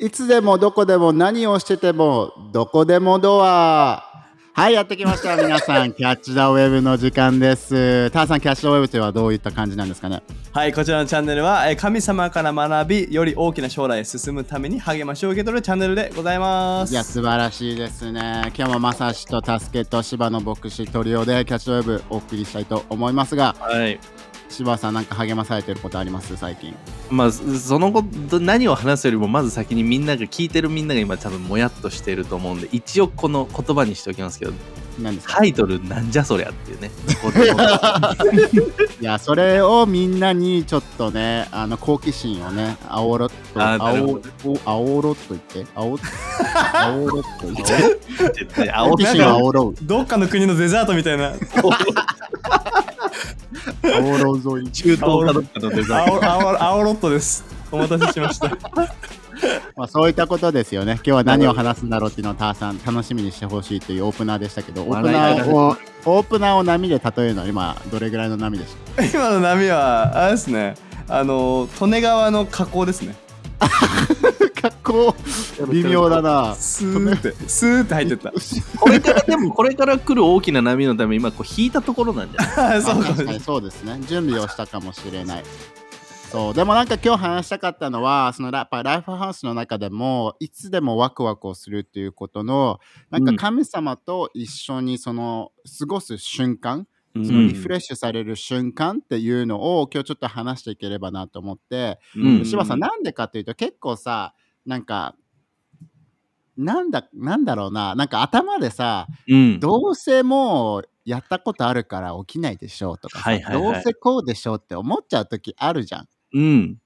いつでもどこでも何をしててもどこでもドア。はいやってきました。皆さん キャッチ・ザ・ウェブの時間です。ターさんキャッチ・ザ・ウェブというのはどういった感じなんですかね？はい、こちらのチャンネルはえー神様から学び、より大きな将来へ進むために励ましを受け取るチャンネルでございます。いや素晴らしいですね。今日もまさしと助けと芝の牧師トリオでキャッチ・ザ・ウェブお送りしたいと思いますがはい。柴さんなんか励まされてることあります？最近。まあ、そのこと、何を話すよりも、まず先にみんなが、聞いてるみんなが今多分もやっとしてると思うんで、一応この言葉にしておきますけど、何ですか？タイトルなんじゃそりゃっていうね。いやそれをみんなにちょっとねあの好奇心をねあおろっとあおあおろっと言って？あおあおろっと言って？好奇心をあおろう。どっかの国のデザートみたいな、あおろ沿い中東かどっかのデザイン。青ロットです。お待たせしました。まあ、そういったことですよね今日は何を話すんだろうっていうのをターさん楽しみにしてほしいというオープナーでしたけどオープナーをオープナーを波で例えるのは今どれぐらいの波でした？今の波は、あれですね、あの、利根川の河口ですね。格好微妙だな。スーって、スーって入ってった。これからでも、これから来る大きな波のため、今こう引いたところなんじゃない？あ そうかそうですね。準備をしたかもしれない。そう。でもなんか今日話したかったのはそのやっぱライフハウスの中でもいつでもワクワクをするっていうことのなんか神様と一緒にその過ごす瞬間、うそのリフレッシュされる瞬間っていうのを今日ちょっと話していければなと思って、うん。柴さんなんでかっていうと結構さなんかなんだなんだろうな。なんか頭でさうん。どうせもうやったことあるから起きないでしょうとかさ、はいはいはい。どうせこうでしょうって思っちゃう時あるじゃん。うん。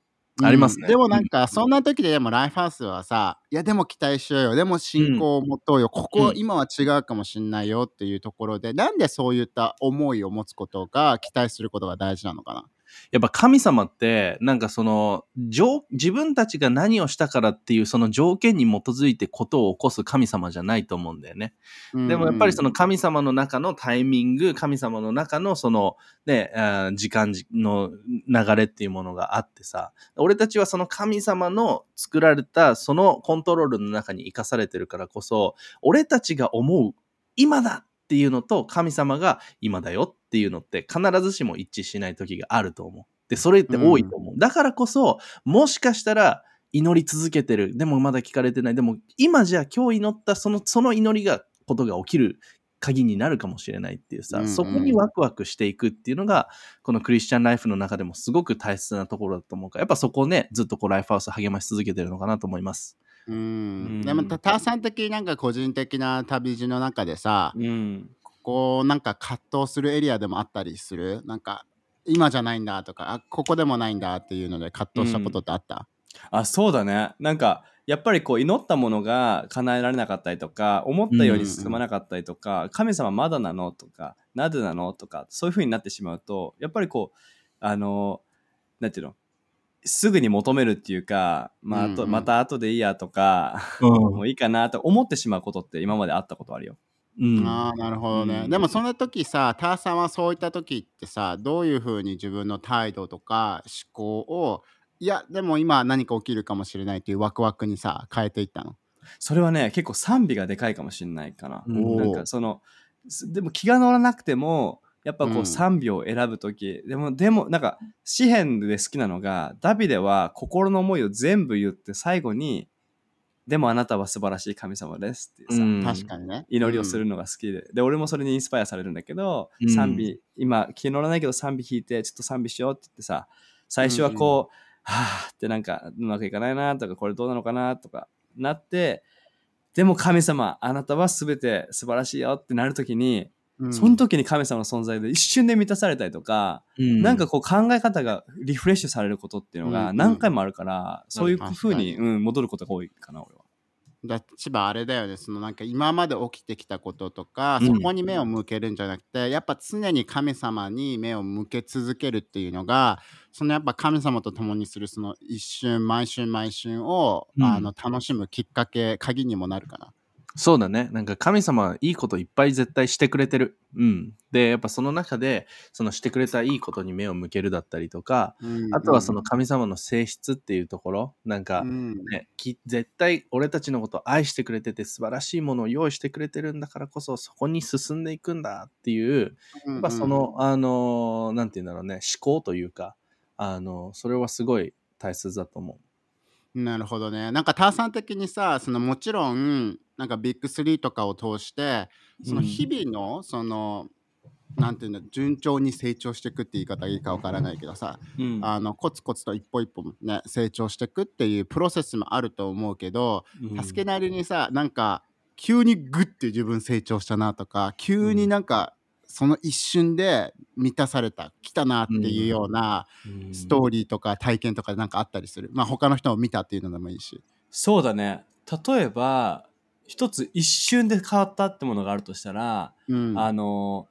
ありますね。うん。でもなんかそんな時ででもライフハウスはさいやでも期待しようよ。でも信仰を持とうよ、ここうん。今は違うかもしんないよっていうところでなんでそういった思いを持つことが期待することが大事なのかなやっぱ神様って、なんかその、条自分たちが何をしたからっていうその条件に基づいてことを起こす神様じゃないと思うんだよね。でもやっぱりその神様の中のタイミング、神様の中のそのね、時間の流れっていうものがあってさ、俺たちはその神様の作られたそのコントロールの中に生かされてるからこそ、俺たちが思う今だっていうのと神様が今だよっていうのって必ずしも一致しない時があると思う。で、それって多いと思う。だからこそ、もしかしたら祈り続けてる。でもまだ聞かれてない。でも今じゃあ今日祈ったその、その祈りが、ことが起きる鍵になるかもしれないっていうさ、うんうんそこにワクワクしていくっていうのが、このクリスチャンライフの中でもすごく大切なところだと思うから、やっぱそこをね、ずっとこうライフハウス励まし続けてるのかなと思います。うん。うん。でもたターさん的なんか個人的な旅路の中でさ、うん。こうなんか葛藤するエリアでもあったりする？なんか今じゃないんだとかあここでもないんだっていうので葛藤したことってあった、あそうだね。なんかやっぱりこう祈ったものが叶えられなかったりとか思ったように進まなかったりとか、神様まだなのとかなぜなのとかそういう風になってしまうとやっぱりこうあのなんていうの？すぐに求めるっていうか、まあ、あとうんうん。また後でいいやとか、もういいかなと思ってしまうことって今まであったことあるよ。うん。ああなるほどね、うん。でもそんな時さターさんはそういった時ってさどういうふうに自分の態度とか思考をいやでも今何か起きるかもしれないっていうワクワクにさ変えていったの？それはね結構賛美がでかいかもしれないかな。うん。なんかそのすでも気が乗らなくてもやっぱこうんう賛美を選ぶ時、でもでもなんか詩篇で好きなのがダビデは心の思いを全部言って最後に「でもあなたは素晴らしい神様です」ってさ、うん。確かにね。祈りをするのが好きで、で俺もそれにインスパイアされるんだけど、うん。賛美今気乗らないけど賛美弾いてちょっと賛美しようって言ってさ最初はこう、はあってなんかうまくいかないなとかこれどうなのかなとかなってでも神様あなたは全て素晴らしいよってなるときに、うん。その時に神様の存在で一瞬で満たされたりとか、うん。なんかこう考え方がリフレッシュされることっていうのうんが何回もあるから、そういうふうに、に。うん、戻ることが多いかな俺は。だ千葉あれだよね。そのなんか今まで起きてきたこととか、うん。そこに目を向けるんじゃなくてやっぱ常に神様に目を向け続けるっていうのがそのやっぱ神様と共にするその一瞬毎春毎春を、うん。あの楽しむきっかけ鍵にもなるかな。そうだね。なんか神様はいいこといっぱい絶対してくれてる。うん。で、やっぱその中で、そのしてくれたいいことに目を向けるだったりとか、あとはその神様の性質っていうところ、なんか、うん絶対俺たちのことを愛してくれてて素晴らしいものを用意してくれてるんだからこそそこに進んでいくんだっていう、やっぱその、あの、なんて言うんだろうね、思考というか、あの、それはすごい大切だと思なるほどね。なんかターさん的にさ、そのもちろん、なんかビッグ3とかを通して、その日々の、その、なんていうんだ、順調に成長していくって言い方いいかわからないけどさ、うん。あのコツコツと一歩一歩ね成長していくっていうプロセスもあると思うけど、うん。助けなりにさなんか急にグッて自分成長したなとか急になんかその一瞬で満たされた来たなっていうようなうん。ストーリーとか体験とかなんかあったりする、まあ他の人を見たっていうのでもいいし。そうだね。例えば一つ一瞬で変わったってものがあるとしたら、うん。あの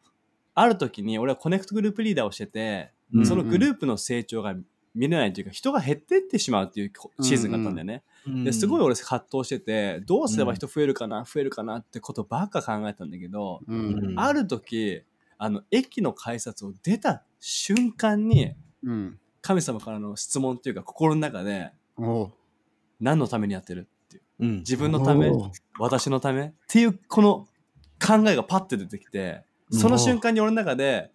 ある時に俺はコネクトグループリーダーをしてて、うんそのグループの成長が見れないというか人が減ってってしまうっていうシーズンがあったんだよね、う。ですごい俺葛藤しててどうすれば人増えるかな、増えるかなってことばっか考えたんだけど、うん。うんある時あの駅の改札を出た瞬間にうん。神様からの質問っていうか心の中で何のためにやってる？ううん。自分のため私のため？っていうこの考えがパッて出てきてその瞬間に俺の中で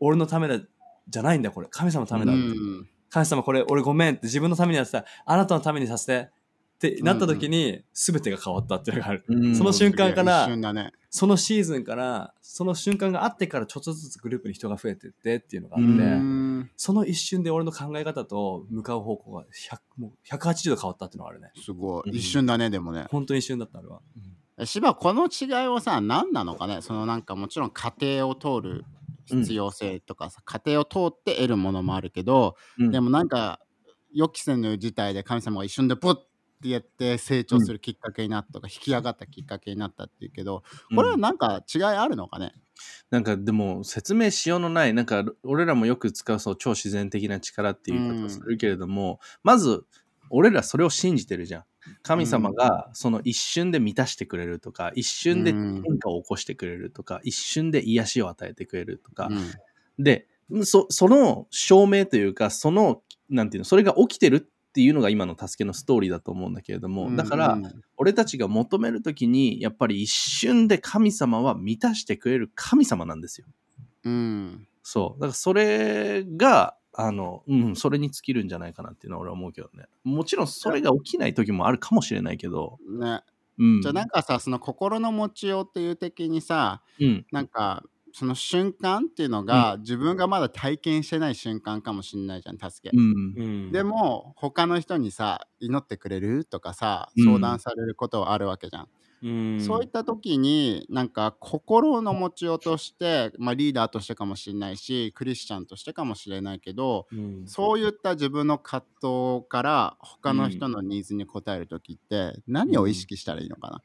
俺のためだじゃないんだこれ。神様のためだ、うん。神様これ俺ごめんって自分のためにやってた。あなたのためにさせてってなった時に全てが変わったっていうのがある、うん。その瞬間からねそのシーズンからその瞬間があってからちょっとずつグループに人が増えてってっていうのがあって、うん。その一瞬で俺の考え方と向かう方向が100もう180度変わったっていうのがあるね。すごい。うん。一瞬だねでもね。本当に一瞬だったあれは、え芝この違いはさ何なのかね？そのなんかもちろん家庭を通る必要性とかさ、家庭を通って得るものもあるけど、うん。でもなんか予期せぬ事態で神様が一瞬でポッってやって成長するきっかけになったとか、引き上がったきっかけになったっていうけどこれはなんか違いあるのかね、なんかでも説明しようのない、なんか俺らもよく使うそう超自然的な力っていう言い方をするけれども、まず俺らそれを信じてるじゃん。神様がその一瞬で満たしてくれるとか、一瞬で変化を起こしてくれるとか、一瞬で癒しを与えてくれるとか、うん。で、そその証明というか、その、なんていうの、それが起きてるっていうのが今の助けのストーリーだと思うんだけれども、だから、うん俺たちが求めるときに、やっぱり一瞬で神様は満たしてくれる神様なんですよ。うんそう。だからそれが、あの、うん、それに尽きるんじゃないかなっていうのは俺は思うけどね。もちろんそれが起きない時もあるかもしれないけど、ねうん。じゃあなんかさその心の持ちようっていう的にさうん。なんかその瞬間っていうのが、自分がまだ体験してない瞬間かもしれないじゃん助け、うん。うん。でも他の人にさ祈ってくれるとかさうん。相談されることはあるわけじゃん、うん。そういった時になんか心の持ちようとして、まあ、リーダーとしてかもしれないしクリスチャンとしてかもしれないけどうん。そういった自分の葛藤から他の人のニーズに応える時って何を意識したらいいのかな、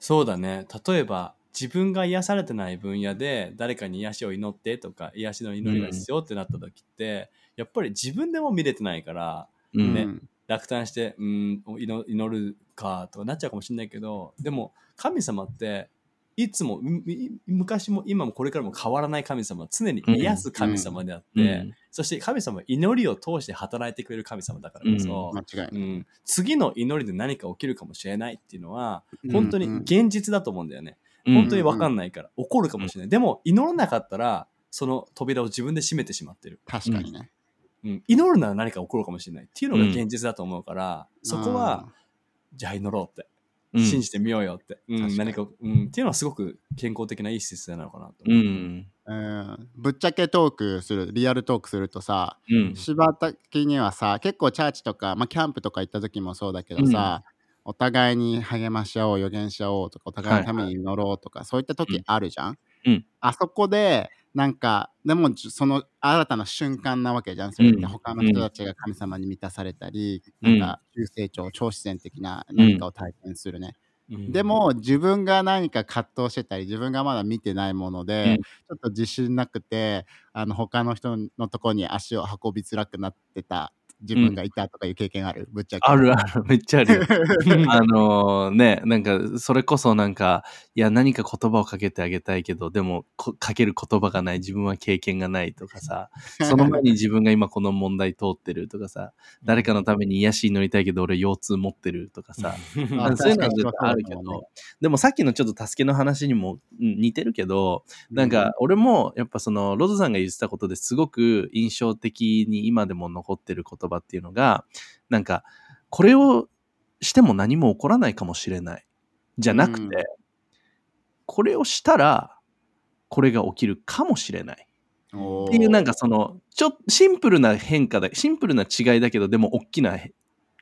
そうだね。例えば自分が癒されてない分野で誰かに癒しを祈ってとか癒しの祈りが必要ってなった時って、やっぱり自分でも見れてないからうん。ね落胆してうん祈祈るかとかなっちゃうかもしれないけどでも神様っていつも昔も今もこれからも変わらない神様常に癒す神様であって、うんそして神様は祈りを通して働いてくれる神様だからこそ、うん次の祈りで何か起きるかもしれないっていうのはうん本当に現実だと思うんだよね、うん本当に分かんないから。起こるかもしれない、でも祈らなかったらその扉を自分で閉めてしまってる、確かにね、うん、祈るなら何か起こるかもしれないっていうのが現実だと思うから、そこはじゃあ祈ろうって。うん。信じてみようよって、うん何か、うん、っていうのはすごく健康的ないい姿勢なのかなとう。ん。うん。ぶっちゃけトークするリアルトークするとさうん。柴田的にはさ結構チャーチとか、まあ、キャンプとか行った時もそうだけどさ、お互いに励まし合おう予言し合おうとかお互いのために祈ろうとか、そういった時あるじゃん、うん。あそこでなんかでもじその新たな瞬間なわけじゃんそれって。うん。他の人たちが神様に満たされたり、うん。なんか急成長超自然的な何かを体験するね、うん。でも自分が何か葛藤してたり自分がまだ見てないもので、うん。ちょっと自信なくてあの他の人のところに足を運びづらくなってた自分がいたとかいう経験ある、ぶっちゃけ。あるある、めっちゃあるよ。あのね、なんか、それこそなんか、いや、何か言葉をかけてあげたいけど、でも、こかける言葉がない、自分は経験がないとかさ、その前に自分が今この問題通ってるとかさ、誰かのために癒しに乗りたいけど、俺腰痛持ってるとかさ、あそういうのは絶対あるけど、でもさっきのちょっと助けの話にもうん似てるけど、なんか俺もやっぱそのロゾさんが言ってたことですごく印象的に今でも残ってる言葉っていうのが、なんかこれをしても何も起こらないかもしれない。じゃなくて、うんこれをしたらこれが起きるかもしれない。っていうなんかそのちょっシンプルな変化だシンプルな違いだけどでも大きな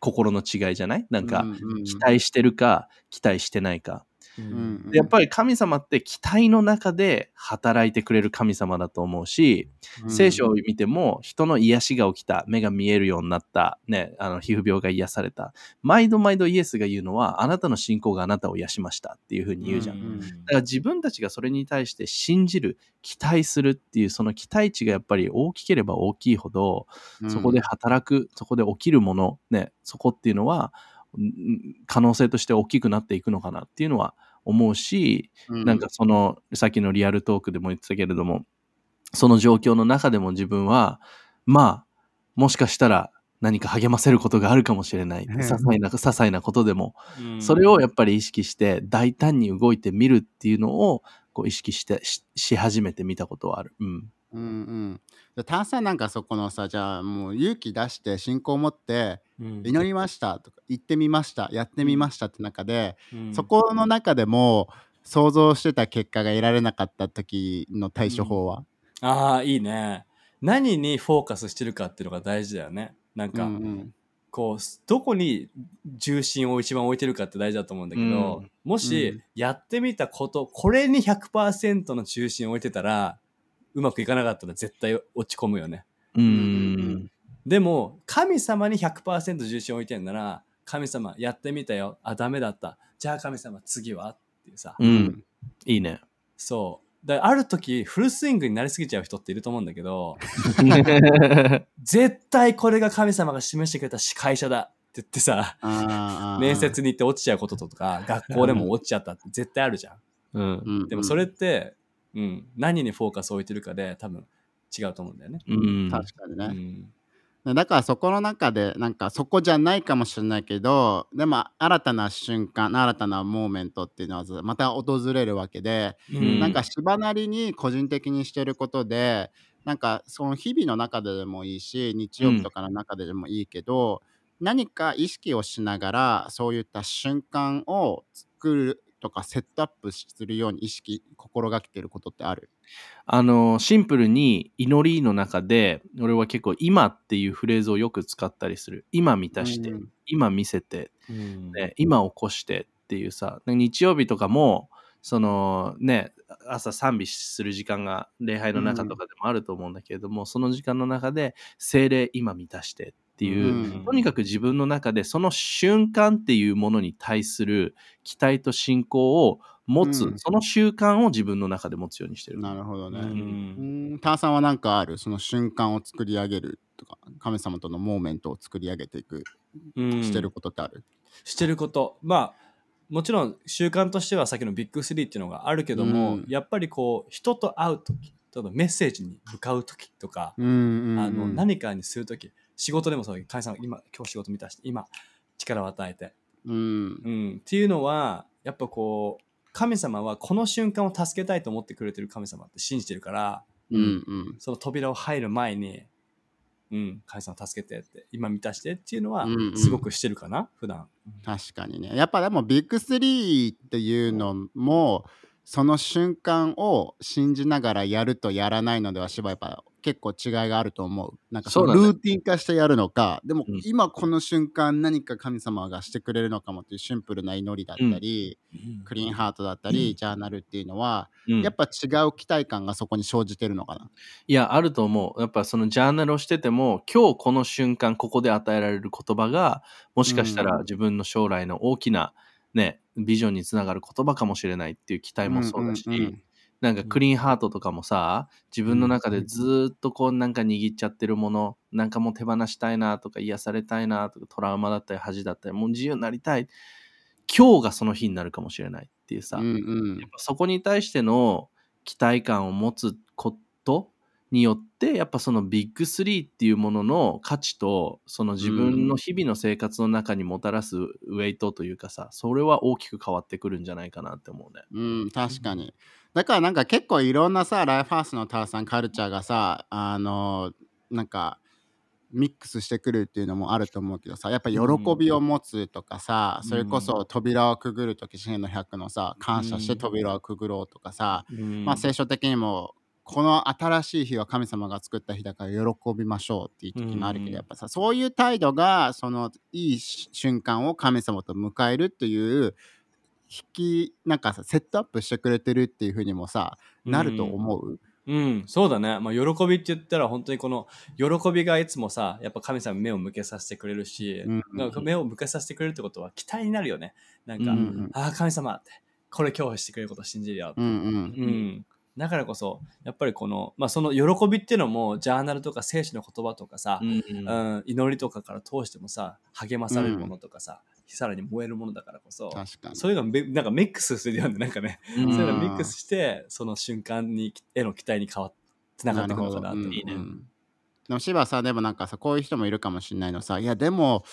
心の違いじゃない？なんか期待してるか期待してないか。ううんやっぱり神様って期待の中で働いてくれる神様だと思うし、うん聖書を見ても人の癒しが起きた、目が見えるようになった、ね、あの皮膚病が癒された。毎度毎度イエスが言うのは、あなたの信仰があなたを癒しましたっていうふうに言うじゃん。うんだから自分たちがそれに対して信じる、期待するっていうその期待値がやっぱり大きければ大きいほど、そこで働く、そこで起きるもの、ね、そこっていうのは、うん可能性として大きくなっていくのかなっていうのは思うし、うんなんかその、さっきのリアルトークでも言ってたけれども、その状況の中でも自分は、まあ、もしかしたら何か励ませることがあるかもしれない。うん些細な、些細なことでも、んそれをやっぱり意識して、大胆に動いてみるっていうのを、こう意識してし、し始めてみたことはある。うん。うんうん。で炭酸なんかそこのさじゃあもう勇気出して信仰を持ってうん。祈りましたとか言ってみましたやってみましたって中で、うん。そこの中でも想像してた結果が得られなかった時の対処法は、ああ、いいね。何にフォーカスしてるかっていうのが大事だよね。なんうんか、うん。こう、どこに重心を一番置いてるかって大事だと思うんだけど、うん。もし、うん。やってみたこと、これに100%の重心を置いてたら、うまくいかなかったら絶対落ち込むよね。ううんん。でも、神様に100%重心を置いてるなら、神様やってみたよ。あ、ダメだった。じゃあ神様次はっていうさ。うん。いいね。そう。だある時、フルスイングになりすぎちゃう人っていると思うんだけど、絶対これが神様が示してくれた会社だって言ってさ、面接に行って落ちちゃうこととか、学校でも落ちちゃったって絶対あるじゃん。うんでもそれって、うん、何にフォーカスを置いてるかで多分違うと思うんだよね。うん。確かにね、うん。だからそこの中でなんかそこじゃないかもしれないけどでも新たな瞬間新たなモーメントっていうのはまた訪れるわけで、うんなんか芝なりに個人的にしてることでなんかその日々の中ででもいいし日曜日とかの中ででもいいけど、何か意識をしながらそういった瞬間を作るとかセットアップするように意識心がけてることってある？あの、シンプルに祈りの中で、俺は結構今っていうフレーズをよく使ったりする。今満たして、うん。今見せて、うん。ね、今起こしてっていうさ、日曜日とかも、そのね、朝賛美する時間が礼拝の中とかでもあると思うんだけれども、その時間の中で精霊今満たしてっていう、うん。とにかく自分の中でその瞬間っていうものに対する期待と信仰を持つ、うん。その習慣を自分の中で持つようにしてる。なるほどね。ううん。ん、ターさんは何かある？その瞬間を作り上げるとか神様とのモーメントを作り上げていく、うん。してることってある？してること。まあもちろん習慣としてはさっきのビッグスリーっていうのがあるけども、うん。やっぱりこう人と会う時例えばメッセージに向かう時とか、うんうんうん。あの何かにする時仕事でもそう神様今今日仕事見たして今力を与えて、うん。うん、っていうのはやっぱこう神様はこの瞬間を助けたいと思ってくれてる神様って信じてるからうんうん。その扉を入る前に、うん、神様助けてって今満たしてっていうのはうんうん。すごくしてるかな、普段。確かにね。やっぱでもビッグスリーっていうのもその瞬間を信じながらやるとやらないのではしばやっぱ結構違いがあると思う。なんかそのルーティン化してやるのかでもうん。今この瞬間何か神様がしてくれるのかもっていうシンプルな祈りだったり、クリーンハートだったり、ジャーナルっていうのは、うん。やっぱ違う期待感がそこに生じてるのかな。いや、あると思う。やっぱそのジャーナルをしてても、今日この瞬間、ここで与えられる言葉が、もしかしたらうん。自分の将来の大きなね、ビジョンにつながる言葉かもしれないっていう期待もそうだし、んんんなんかクリーンハートとかもさ、自分の中でずーっとこうなんか握っちゃってるもの、なんかもう手放したいなとか癒されたいなとかトラウマだったり恥だったり、もう自由になりたい。今日がその日になるかもしれないっていうさ、うんうん。そこに対しての期待感を持つことによってやっぱそのビッグスリーっていうものの価値とその自分の日々の生活の中にもたらすウェイトというかさそれは大きく変わってくるんじゃないかなって思うね。うん、確かに。だからなんか結構いろんなさ、ライフハウスのタワさんカルチャーがさ、あの、なんか、ミックスしてくるっていうのもあると思うけどさやっぱ喜びを持つとかさ、それこそ扉をくぐる時支援の100のさ感謝して扉をくぐろうとかさ、うん。まあ聖書的にもこの新しい日は神様が作った日だから喜びましょうっていう時もあるけど、うん。やっぱさそういう態度がそのいい瞬間を神様と迎えるっていう引きなんかさセットアップしてくれてるっていうふうにもさなると思う、うん、そうだね。まあ、喜びって言ったら本当にこの喜びがいつもさ、やっぱ神様に目を向けさせてくれるし、うん。なんか目を向けさせてくれるってことは期待になるよね。なんか、うんうんああ、神様って、これ今日してくれることを信じるよって。うんうん。うんだからこそ、やっぱりこの、まあ、その喜びっていうのも、ジャーナルとか聖書の言葉とかさ、うんうん祈りとかから通してもさ、励まされるものとかさ、さらに燃えるものだからこそ、確かに。そういうのがめなんかミックスするような、なんかね、うん。そういうのをミックスして、その瞬間にへの期待に変わって、つながっていくのかなって。るほどいいねうんうん。でも芝さでもなんかさこういう人もいるかもしれないのさいやでも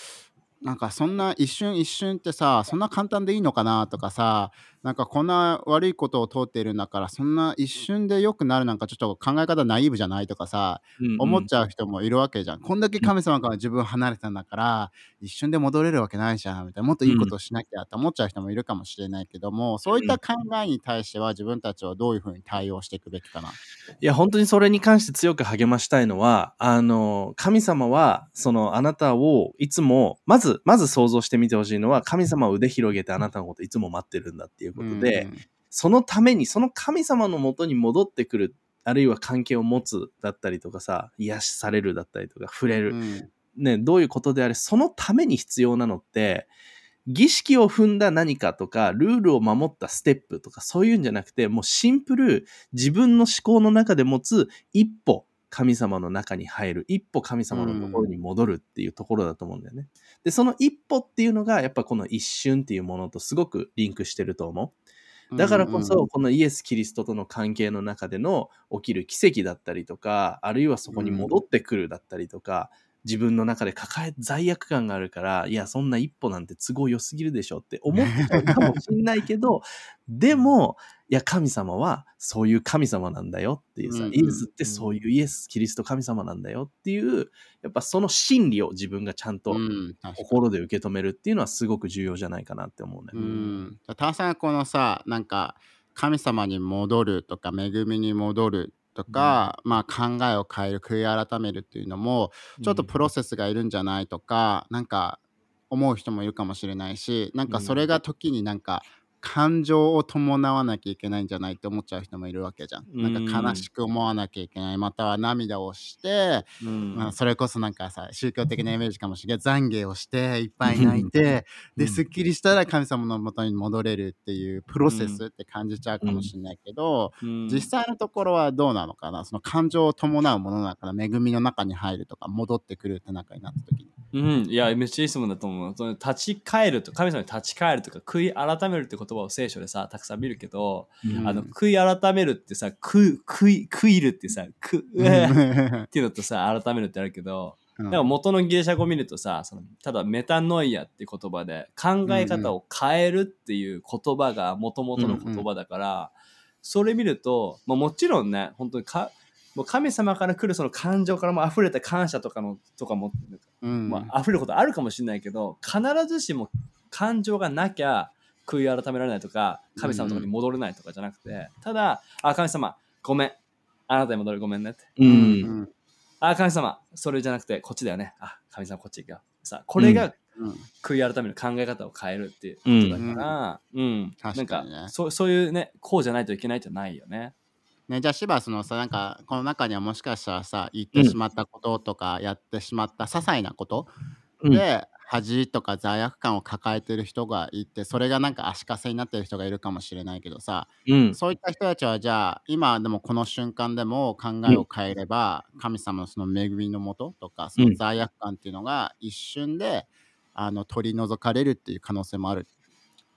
なんかそんな一瞬一瞬ってさそんな簡単でいいのかなとかさなんかこんな悪いことを通っているんだからそんな一瞬で良くなるなんかちょっと考え方ナイーブじゃないとかさ思っちゃう人もいるわけじゃん。こんだけ神様から自分離れたんだから、一瞬で戻れるわけないじゃんみたいな、もっといいことをしなきゃって思っちゃう人もいるかもしれないけども、そういった考えに対しては自分たちはどういうふうに対応していくべきかな。いや、本当にそれに関して強く励ましたいのは、あの、神様は、その、あなたをいつも、まず、まず想像してみてほしいのは、神様を腕広げてあなたのこといつも待ってるんだっていうことで、うんそのために、その神様のもとに戻ってくる、あるいは関係を持つだったりとかさ、癒しされるだったりとか、触れる。うんね、どういうことであれ、そのために必要なのって、儀式を踏んだ何かとか、ルールを守ったステップとか、そういうんじゃなくて、もうシンプル、自分の思考の中で持つ一歩、神様の中に入る、一歩神様のところに戻るっていうところだと思うんだよね。で、その一歩っていうのが、やっぱこの一瞬っていうものとすごくリンクしてると思う。だからこそ、このイエス・キリストとの関係の中での起きる奇跡だったりとか、あるいはそこに戻ってくるだったりとか、自分の中で抱え、罪悪感があるから、いや、そんな一歩なんて都合良すぎるでしょって思っちゃうかもしんないけど、でも、いや、神様はそういう神様なんだよっていうさ、うんうんイエスってそういうイエス、キリスト神様なんだよっていう、やっぱその真理を自分がちゃんと心で受け止めるっていうのはすごく重要じゃないかなって思うね。うん。タワさんはこのさ、なんか神様に戻るとか、恵みに戻るとか、まあ考えを変える、悔い改めるっていうのも、ちょっとプロセスがいるんじゃないとか、なんか思う人もいるかもしれないし、なんかそれが時になんか感情を伴わなきゃいけないんじゃないって思っちゃう人もいるわけじゃん。なんか悲しく思わなきゃいけない、または涙をして、うん。まあ、それこそなんかさ宗教的なイメージかもしれない懺悔をしていっぱい泣いてうん。ですっきりしたら神様のもとに戻れるっていうプロセスって感じちゃうかもしれないけど、うん。実際のところはどうなのかな？その感情を伴うものだから恵みの中に入るとか戻ってくるって中になった時に。うん、いや、めっちゃいい質問だと思う。その立ち返ると、神様に立ち返るとか、悔い改めるって言葉を聖書でさ、たくさん見るけど、うん。あの、悔い改めるってさ、く、悔い、悔いるってさ、く、うえーっていうのとさ、改めるってあるけど、うん。だから元のギリシャ語を見るとさ、そのただメタノイアって言葉で考え方を変えるっていう言葉が元々の言葉だから、それ見ると、まあ、もちろんね、本当にかもう神様から来るその感情からも溢れた感謝とかのとかも、うん。まあ、溢れることあるかもしれないけど、必ずしも感情がなきゃ悔い改められないとか、神様のところに戻れないとかじゃなくて、ただ、あ、神様、ごめん。あなたに戻るごめんねって。う。うんんあ、神様、それじゃなくて、こっちだよね。あ、神様、こっち行くよ。さあ、これがうん悔い改める考え方を変えるっていうことだから、うん。確かにねなんかそう、そういうね、こうじゃないといけないじゃないよね。ね、じゃあ芝そのさなんかこの中にはもしかしたらさ言ってしまったこととか、やってしまった些細なことうんで恥とか罪悪感を抱えてる人がいてそれがなんか足かせになってる人がいるかもしれないけどさうん。そういった人たちはじゃあ今でもこの瞬間でも考えを変えれば、神様のその恵みのもととかその罪悪感っていうのが一瞬であの取り除かれるっていう可能性もある。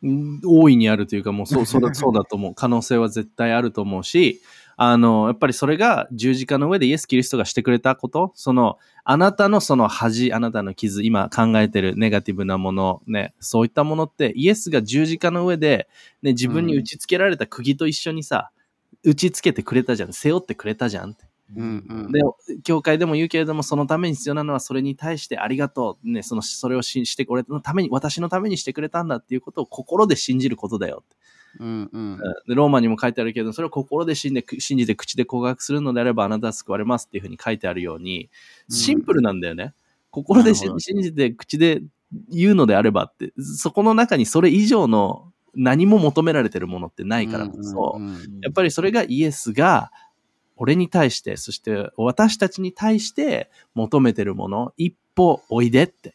うん大いにあるというか、もうそう、そうだ、そうだと思う。可能性は絶対あると思うし、あの、やっぱりそれが十字架の上でイエス・キリストがしてくれたこと、その、あなたのその恥、あなたの傷、今考えてるネガティブなもの、ね、そういったものって、イエスが十字架の上で、ね、自分に打ち付けられた釘と一緒にさ、打ち付けてくれたじゃん。背負ってくれたじゃんって。うんうんで、教会でも言うけれども、そのために必要なのは、それに対してありがとう。ね、その、それをしして、俺のために、私のためにしてくれたんだっていうことを心で信じることだよって。うんうんでローマにも書いてあるけど、それを心で信じて口で告白するのであれば、あなたは救われますっていうふうに書いてあるように、うんシンプルなんだよね。心でしなるほど信じて口で言うのであればって、そこの中にそれ以上の何も求められてるものってないからこそ、うんうんやっぱりそれがイエスが俺に対して、そして私たちに対して求めてるもの、一歩おいでって。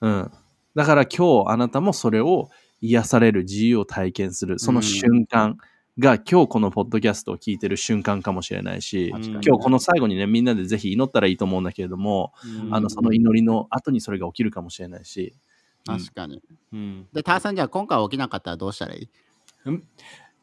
うん。だから今日あなたもそれを癒される自由を体験する、その瞬間が今日このポッドキャストを聞いてる瞬間かもしれないし、今日この最後にね、みんなでぜひ祈ったらいいと思うんだけれども、うん。あの、その祈りの後にそれが起きるかもしれないし、確かに。うん。で、ターさんじゃあ今回起きなかったらどうしたらいい？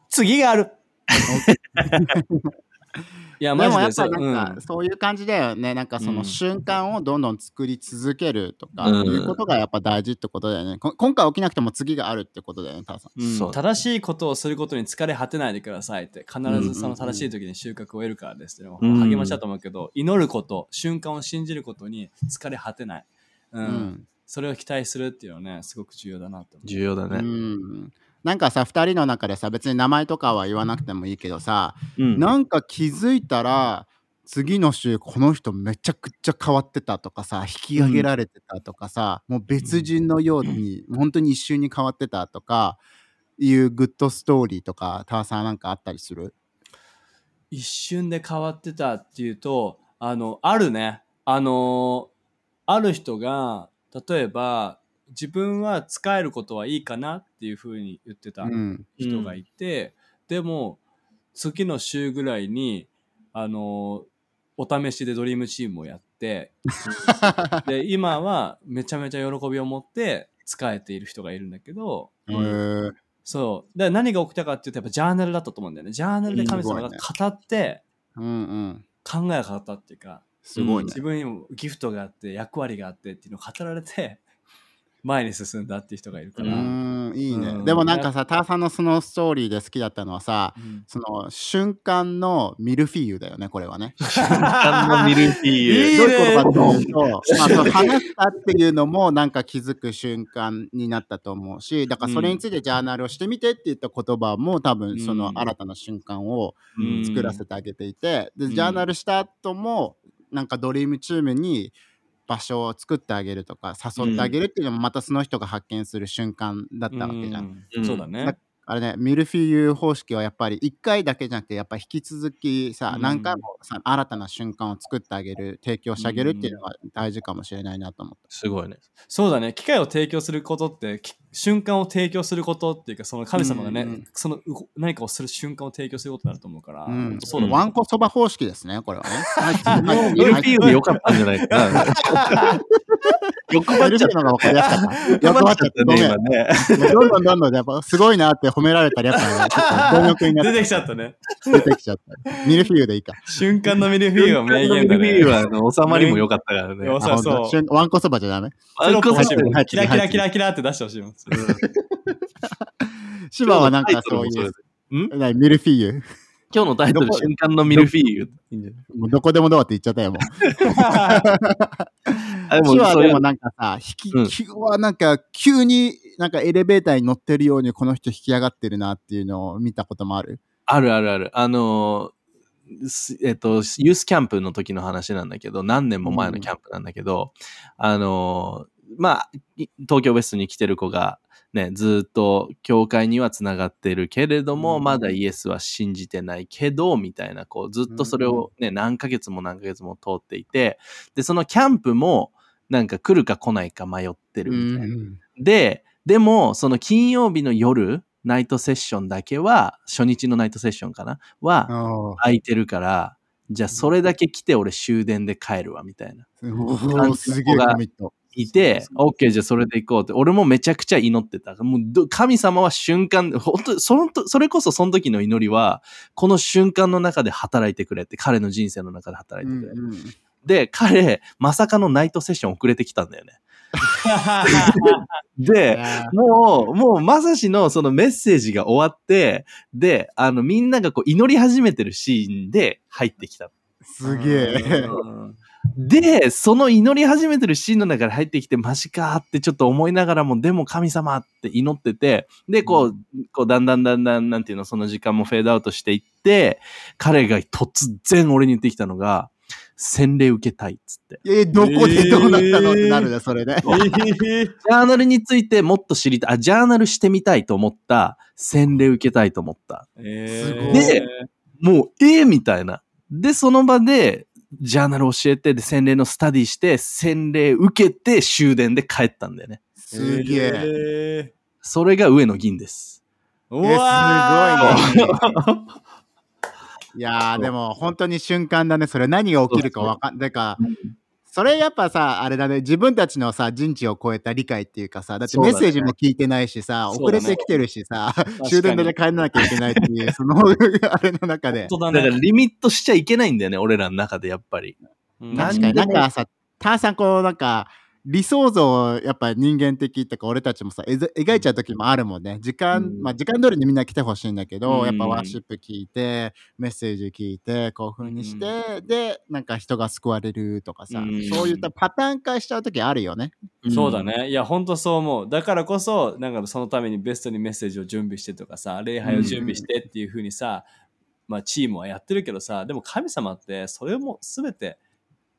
次がある いや、マジでもやっぱなんうん。かそういう感じだよね。なんかそうん。の瞬間をどんどん作り続けるとかうん。いうことがやっぱ大事ってことだよね。こ今回起きなくても次があるってことだよね、ターさん。うん。そう。正しいことをすることに疲れ果てないでくださいって必ずその正しい時に収穫を得るからですっていう励ましだと思うけど、祈ること瞬間を信じることに疲れ果てない、うん。うん。それを期待するっていうのはねすごく重要だなと思う。う重要だね。んなんかさ2人の中でさ別に名前とかは言わなくてもいいけどさ、うん。なんか気づいたら次の週この人めちゃくちゃ変わってたとかさ引き上げられてたとかさ、もう別人のように、本当に一瞬に変わってたとかいうグッドストーリーとかターさんなんかあったりする？一瞬で変わってたっていうとあのあるね。あのある人が例えば自分は使えることはいいかなっていうふうに言ってたうん。人がいて、でも次の週ぐらいにあのお試しでドリームチームをやって で今はめちゃめちゃ喜びを持って使えている人がいるんだけど、そう。で何が起きたかっていうとやっぱジャーナルだったと思うんだよね。ジャーナルで神様がうん語ってうんうん。考えが変わったっていうか、すごいね。自。分にもギフトがあって役割があってっていうのを語られて前に進んだっていう人がいるかうら、いいね、うん。でもなんかさターさんのそのストーリーで好きだったのはさうん。その瞬間のミルフィーユだよねこれはね。あのミルフィーユ。どういうことかねという。と、まあ、その話したっていうのもなんか気づく瞬間になったと思うしだからそれについてジャーナルをしてみてって言った言葉も多分その新たな瞬間をうん。作らせてあげていて、でん。ジャーナルした後もなんかドリームチームに場所を作ってあげるとか誘ってあげるっていうのもまたその人が発見する瞬間だったわけじゃん。うんうんそうだねだあれねミルフィーユ方式はやっぱり1回だけじゃなくてやっぱり引き続きさ、うん何回もさ新たな瞬間を作ってあげる提供してあげるっていうのが大事かもしれないなと思った。すごいね。そうだね機会を提供することってき瞬間を提供することっていうかその神様がね、うんうん。その何かをする瞬間を提供することになると思うから、うん。そうだね。ワンコそば方式ですね、これはね。ミルフィーユでよかったん。じゃないかな。欲張っちゃっミルフィーユの方が分かりやすかった。た。欲張っちゃったね、今ね。どん。どん。どん。どん。やっぱすごいなって褒められたらやっぱね、ちょっと貪欲にな出てきちゃったね出てきちゃった。ミルフィーユでいいか。瞬間のミルフィーユは名言だねミルフィーユはあの収まりも良かったからね。そンコそばじゃダメ。テロップ欲しいもん。はいキラキラキラキラって出してほしいもん芝 はなんかそういう、何ミルフィーユ？今日のタイトル、瞬間のミルフィーユ。いいんじゃないもうどこでもドアって言っちゃったよ、もう。シはそういうでもなんかさ、引き、うん急はなんか急になんかエレベーターに乗ってるようにこの人引き上がってるなっていうのを見たこともある？あるあるある。あのーすえっと、ユースキャンプの時の話なんだけど、何年も前のキャンプなんだけど、あのーまあ、い東京ウェストに来てる子が、ね、ずっと教会にはつながってるけれども、うん。まだイエスは信じてないけど、みたいな、こう、ずっとそれをね、何ヶ月も何ヶ月も通っていて、で、そのキャンプも、なんか来るか来ないか迷ってるうみたいな。んで、でも、その金曜日の夜、ナイトセッションだけは、初日のナイトセッションかなは、あ空いてるから、じゃあそれだけ来て俺終電で帰るわ、みたいな。すげえコミット。いて、オッケーじゃあそれで行こうって。俺もめちゃくちゃ祈ってた。もうど神様は瞬間、本当そのとそれこそその時の祈りは、この瞬間の中で働いてくれって、彼の人生の中で働いてくれ。うんうんで、彼、まさかのナイトセッション遅れてきたんだよね。い で、もう、もう、まさしのそのメッセージが終わって、で、あの、みんながこう祈り始めてるシーンで入ってきた。すげえ。うんで、その祈り始めてるシーンの中で入ってきて、マジかーってちょっと思いながらも、でも神様って祈ってて、で、こう、こう、だんだんだんだん、なんていうの、その時間もフェードアウトしていって、彼が突然俺に言ってきたのが、洗礼受けたいっつって。え、どこでどうなったのっえーてなるね、それね。ジャーナルについてもっと知りたい、あ、ジャーナルしてみたいと思った、洗礼受けたいと思った。えーすごいでもう、ええみたいな。で、その場で、ジャーナル教えて、で、洗礼のスタディして、洗礼受けて、終電で帰ったんだよね。すげえ。えそれが上野銀です。えわすごいね。いやー、でも本当に瞬間だね。それ何が起きるかわかんない。か、それやっぱさ、あれだね、自分たちのさ、人知を超えた理解っていうかさ、だってメッセージも聞いてないしさ、ね遅れてきてるしさ、に終電で帰らなきゃいけないっていう、その、あれの中で。本当だだからね。リミットしちゃいけないんだよね、俺らの中でやっぱり。確かになんかさ、ターさんこうなんか、理想像をやっぱ人間的とか俺たちもさえず描いちゃう時もあるもんね。時間、うん。まあ時間通りにみんな来てほしいんだけど、うん。やっぱワーシップ聞いてメッセージ聞いてこういう風にして、でなんか人が救われるとかさ、うん。そういったパターン化しちゃう時あるよね。そうだ。ね。いや、本当そう思う。だからこそ、なんかそのためにベストにメッセージを準備してとかさ、礼拝を準備してっていうふうにさ、まあチームはやってるけどさ、でも神様ってそれも全て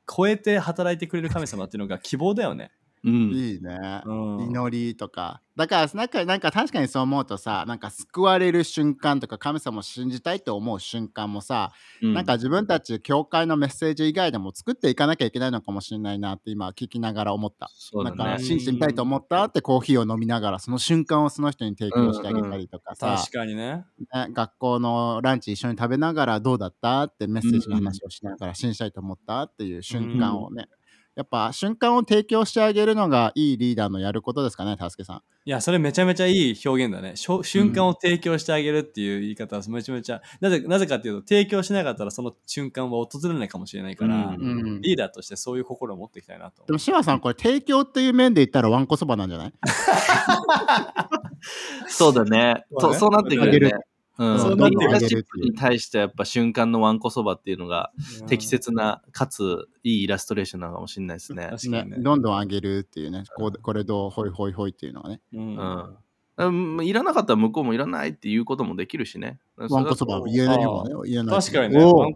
超えて働いてくれる神様っていうのが希望だよね。うん。いいね、うん。祈りとかだからなんかなんか確かにそう思うとさなんか救われる瞬間とか神様を信じたいと思う瞬間もさ、なんか自分たち教会のメッセージ以外でも作っていかなきゃいけないのかもしれないなって今聞きながら思った。そうだね。なんか信じてみたいと思った？ってコーヒーを飲みながらその瞬間をその人に提供してあげたりとかさ、確かにね。ね学校のランチ一緒に食べながらどうだった？ってメッセージの話をしながら信じたいと思った？っていう瞬間をね、やっぱ瞬間を提供してあげるのがいいリーダーのやることですかね、たすけさん。いや、それめちゃめちゃいい表現だね。瞬間を提供してあげるっていう言い方はめちゃめちゃ、なぜなぜかっていうと、提供しなかったらその瞬間は訪れないかもしれないから、うんうん、リーダーとしてそういう心を持っていきたいなとで。も、シワさん、これ提供っていう面で言ったらわんこそばなんじゃない？そうだね。そうねそそうなってくるよね。うん。そうリなってくるーダーシップに対してはやっぱ瞬間のわんこそばっていうのが適切な、かついいイラストレーションなのかもしれないですね。確かにね。ねどんどん上げるっていうね、こうこれどう、ほいほいほいっていうのはね。うんうん。うんいらなかったら向こうもいらないっていうこともできるしね。わんこそばを言えないよね。言えない。確かにね。お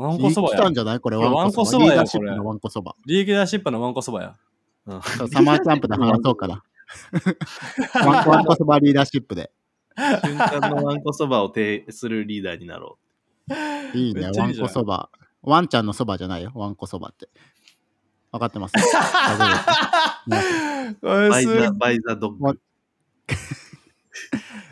わんこそばや来たん。じゃないこれ、わんこそば。リーダーシップのわんこそば。リーダーシップのわんこそばや。うんそうサマーキャンプで話そうかな。わ んわんこそばリーダーシップで。瞬間のわんこそばを呈するリーダーになろいいね、わんこそば。ワンちゃんのそばじゃないよ、わんこそばって。分かってます？バイザバイザドッグ。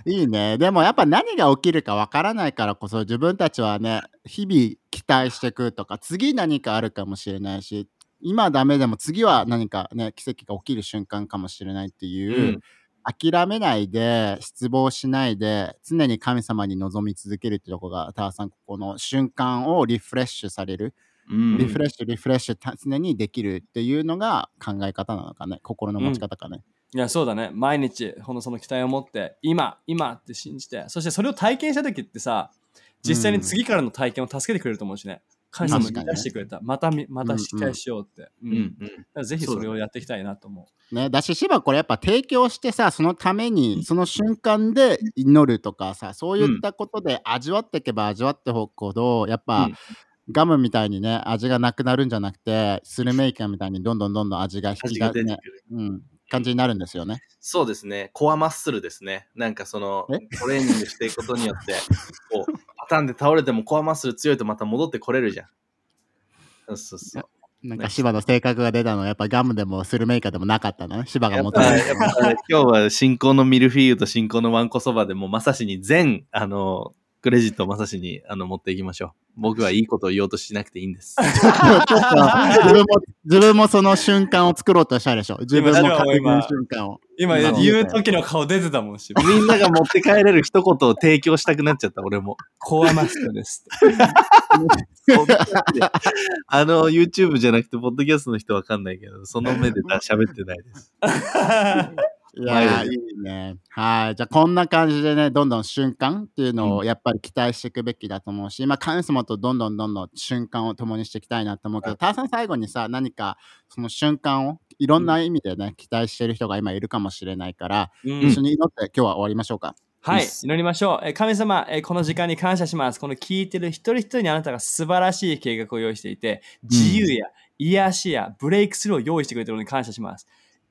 いいね。でもやっぱ何が起きるかわからないからこそ自分たちはね、日々期待していくとか、次何かあるかもしれないし、今ダメでも次は何かね、奇跡が起きる瞬間かもしれないっていう、うん諦めないで、失望しないで、常に神様に望み続けるってとこが、タワさん、ここの瞬間をリフレッシュされる、うんリフレッシュ、リフレッシュた常にできるっていうのが考え方なのかね、心の持ち方かね。いや、そうだね。毎日、ほんのその期待を持って、今、今って信じて、そしてそれを体験した時ってさ、実際に次からの体験を助けてくれると思うしね。神様に出してくれた。またみ、また期待しようって。うんうんうんだからぜひそれをやっていきたいなと思ね、だし、しばこれやっぱ提供してさ、そのために、その瞬間で祈るとかさ、そういったことで味わっていけば味わっていくほど、やっぱ、うんガムみたいにね、味がなくなるんじゃなくて、スルメイカみたいにどんどんどんどん味が引味き出てく、る。うん、感じになるんですよね。そうですね。コアマッスルですね。なんかそのえ？トレーニングしていくことによって、こう、パターンで倒れてもコアマッスル強いとまた戻ってこれるじゃん。そうそうそう。なんか芝の性格が出たのはやっぱガムでもスルメイカでもなかったの？ね。芝が求めやっぱ今日は新興のミルフィーユと新興のわんこそばでもうまさしに全、あの、クレジットをまさしにあの持っていきましょう。僕はいいことを言おうとしなくていいんです。自分も自分もその瞬間を作ろうとしたでしょ。自分も確認瞬間を。今言う時の顔出てたもんし。みんなが持って帰れる一言を提供したくなっちゃった、俺も。コアマスターです。あの、YouTube じゃなくて、ポッドキャストの人わかんないけど、その目で喋ってないです。いやー、いいね。はい。じゃあ、こんな感じでね、どんどん瞬間っていうのをやっぱり期待していくべきだと思うし、まあ、神様とどんどんどんどん瞬間を共にしていきたいなと思うけど、ターさん最後にさ、何かその瞬間をいろんな意味でね、期待してる人が今いるかもしれないから、うん一緒に祈って今日は終わりましょうか。はい祈りましょう。えー神様、えーこの時間に感謝します。この聞いてる一人一人にあなたが素晴らしい計画を用意していて、自由や癒しやブレイクスルーを用意してくれているのに感謝します。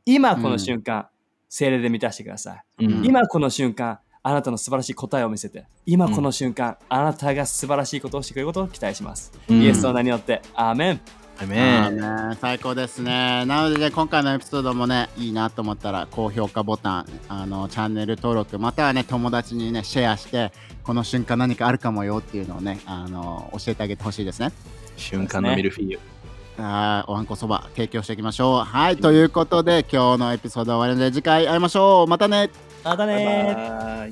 今この瞬間、精霊で満たしてください。うん今この瞬間、あなたの素晴らしい答えを見せて、今この瞬間、あなたが素晴らしいことをしてくれることを期待します。うんイエスの名によって、アーメン。アメン。最高ですね。なので、ね、今回のエピソードもね、いいなと思ったら、高評価ボタン、あのチャンネル登録、またはね、友達にね、シェアして、この瞬間何かあるかもよっていうのをね、あの教えてあげてほしいですね。瞬間のミルフィーユ。はい、おわんこそば提供していきましょう。はい、ということで、今日のエピソードは終わりなので、次回会いましょう。またね。またね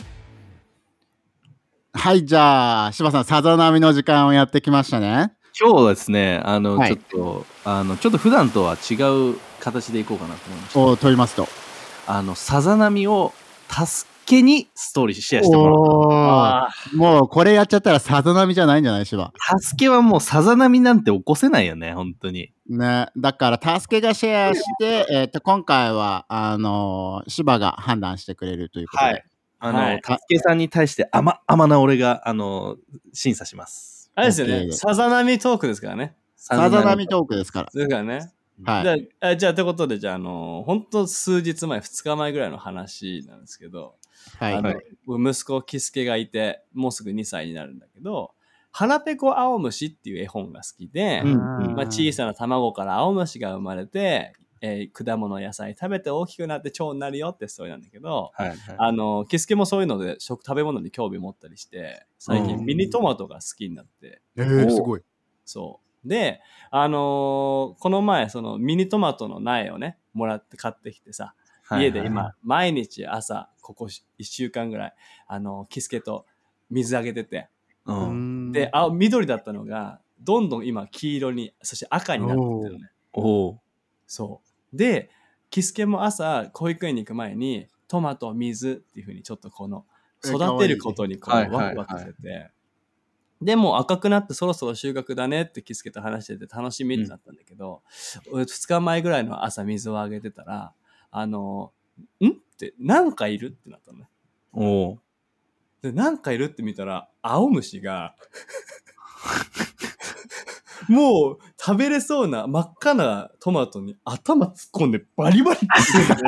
はい、じゃあ、柴さん、さざ波の時間をやってきましたね。今日はですね、あの、はいちょっと、あの、ちょっと普段とは違う形でいこうかなと思いました。を取りますと。あの、さざ波を助けにストーリーシェアしてもらう。もうこれやっちゃったらさざ波じゃないんじゃない？柴。助けはもうさざ波なんて起こせないよね、本当に。ね、だから助けがシェアして、えー、と今回はあのー芝が判断してくれるということで、あの、はい助けさんに対して甘、甘な俺が、あの、審査します。あれですよね、さざ波トークですからね。さざ波トークですから。ですからね。はいじゃあ、あじゃあ、ということで、じゃあ、あの、本当数日前、2日前ぐらいの話なんですけど、はいはい息子、キスケがいて、もうすぐ2歳になるんだけど、腹ペコ青虫っていう絵本が好きで、うんまあ、小さな卵から青虫が生まれて、えー果物野菜食べて大きくなって腸になるよってストーリーなんだけど、はい、はい。あの、キスケもそういうので食食べ物に興味持ったりして、最近うんミニトマトが好きになって、えーすごい。そう。で、あのーこの前、そのミニトマトの苗をね、もらって買ってきてさ、はい家で今、毎日朝、ここ1週間ぐらい、あの、キスケと水あげてて、うん。で、あ、緑だったのが、どんどん今、黄色に、そして赤になってってるのね。おうそう。で、キスケも朝、保育園に行く前に、トマト、水っていうふうに、ちょっとこの、え育てることにこう、ワクワクしてて、でもう赤くなってそろそろ収穫だねってキスケと話してて楽しみってなったんだけど、俺2日前ぐらいの朝水をあげてたら、あの、ん？って、なんかいる？ってなったのね。おうで、なんかいるって見たら、青虫が、もう食べれそうな真っ赤なトマトに頭突っ込んでバリバリってするんだよ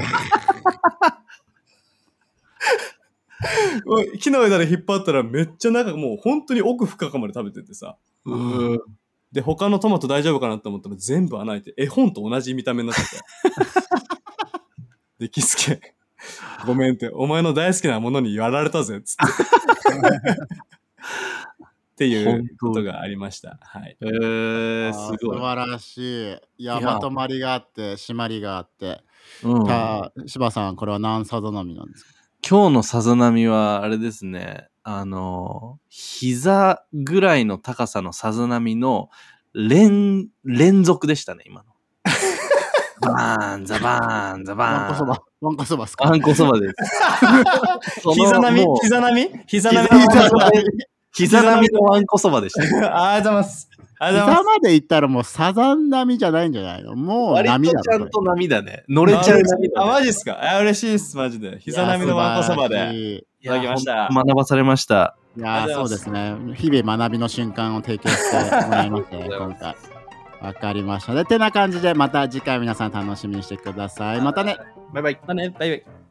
おい木の枝で引っ張ったらめっちゃなんかもう本当に奥深くまで食べててさ。うで、他のトマト大丈夫かなって思ったら全部穴開いて、絵本と同じ見た目になってて。で、キスケ、ごめんって、お前の大好きなものにやられたぜ、つって。っていうことがありました。はい。えー、すごい。素晴らしい。いや、まとまりがあって、締まりがあって。うんた柴さん、これは何さざ波なんですか？今日のさざ波は、あれですね、あの、膝ぐらいの高さのさざ波の連、連続でしたね、今の。バーン、ザバーン、ザわバーン。んこそば。わんこそばっすか？あんこそばです。膝並み？膝並み？膝並み？膝並み膝並みのわんこそばでした。ありがとうございます。膝ままで行ったらもうサザン並みじゃないんじゃないのもう割波だちゃんと波だね。乗す。れちゃう波あ、だ、ね。マジっすか？あ、嬉しいっす、マジで。膝並みのわんこそばで。で。いただきました。学ばされました。いやそうですね。日々学びの瞬間を提供してもらいましたね、今回。わかりました。で、てな感じで、また次回皆さん楽しみにしてください。またね。バイバイ。またね、バイバイ。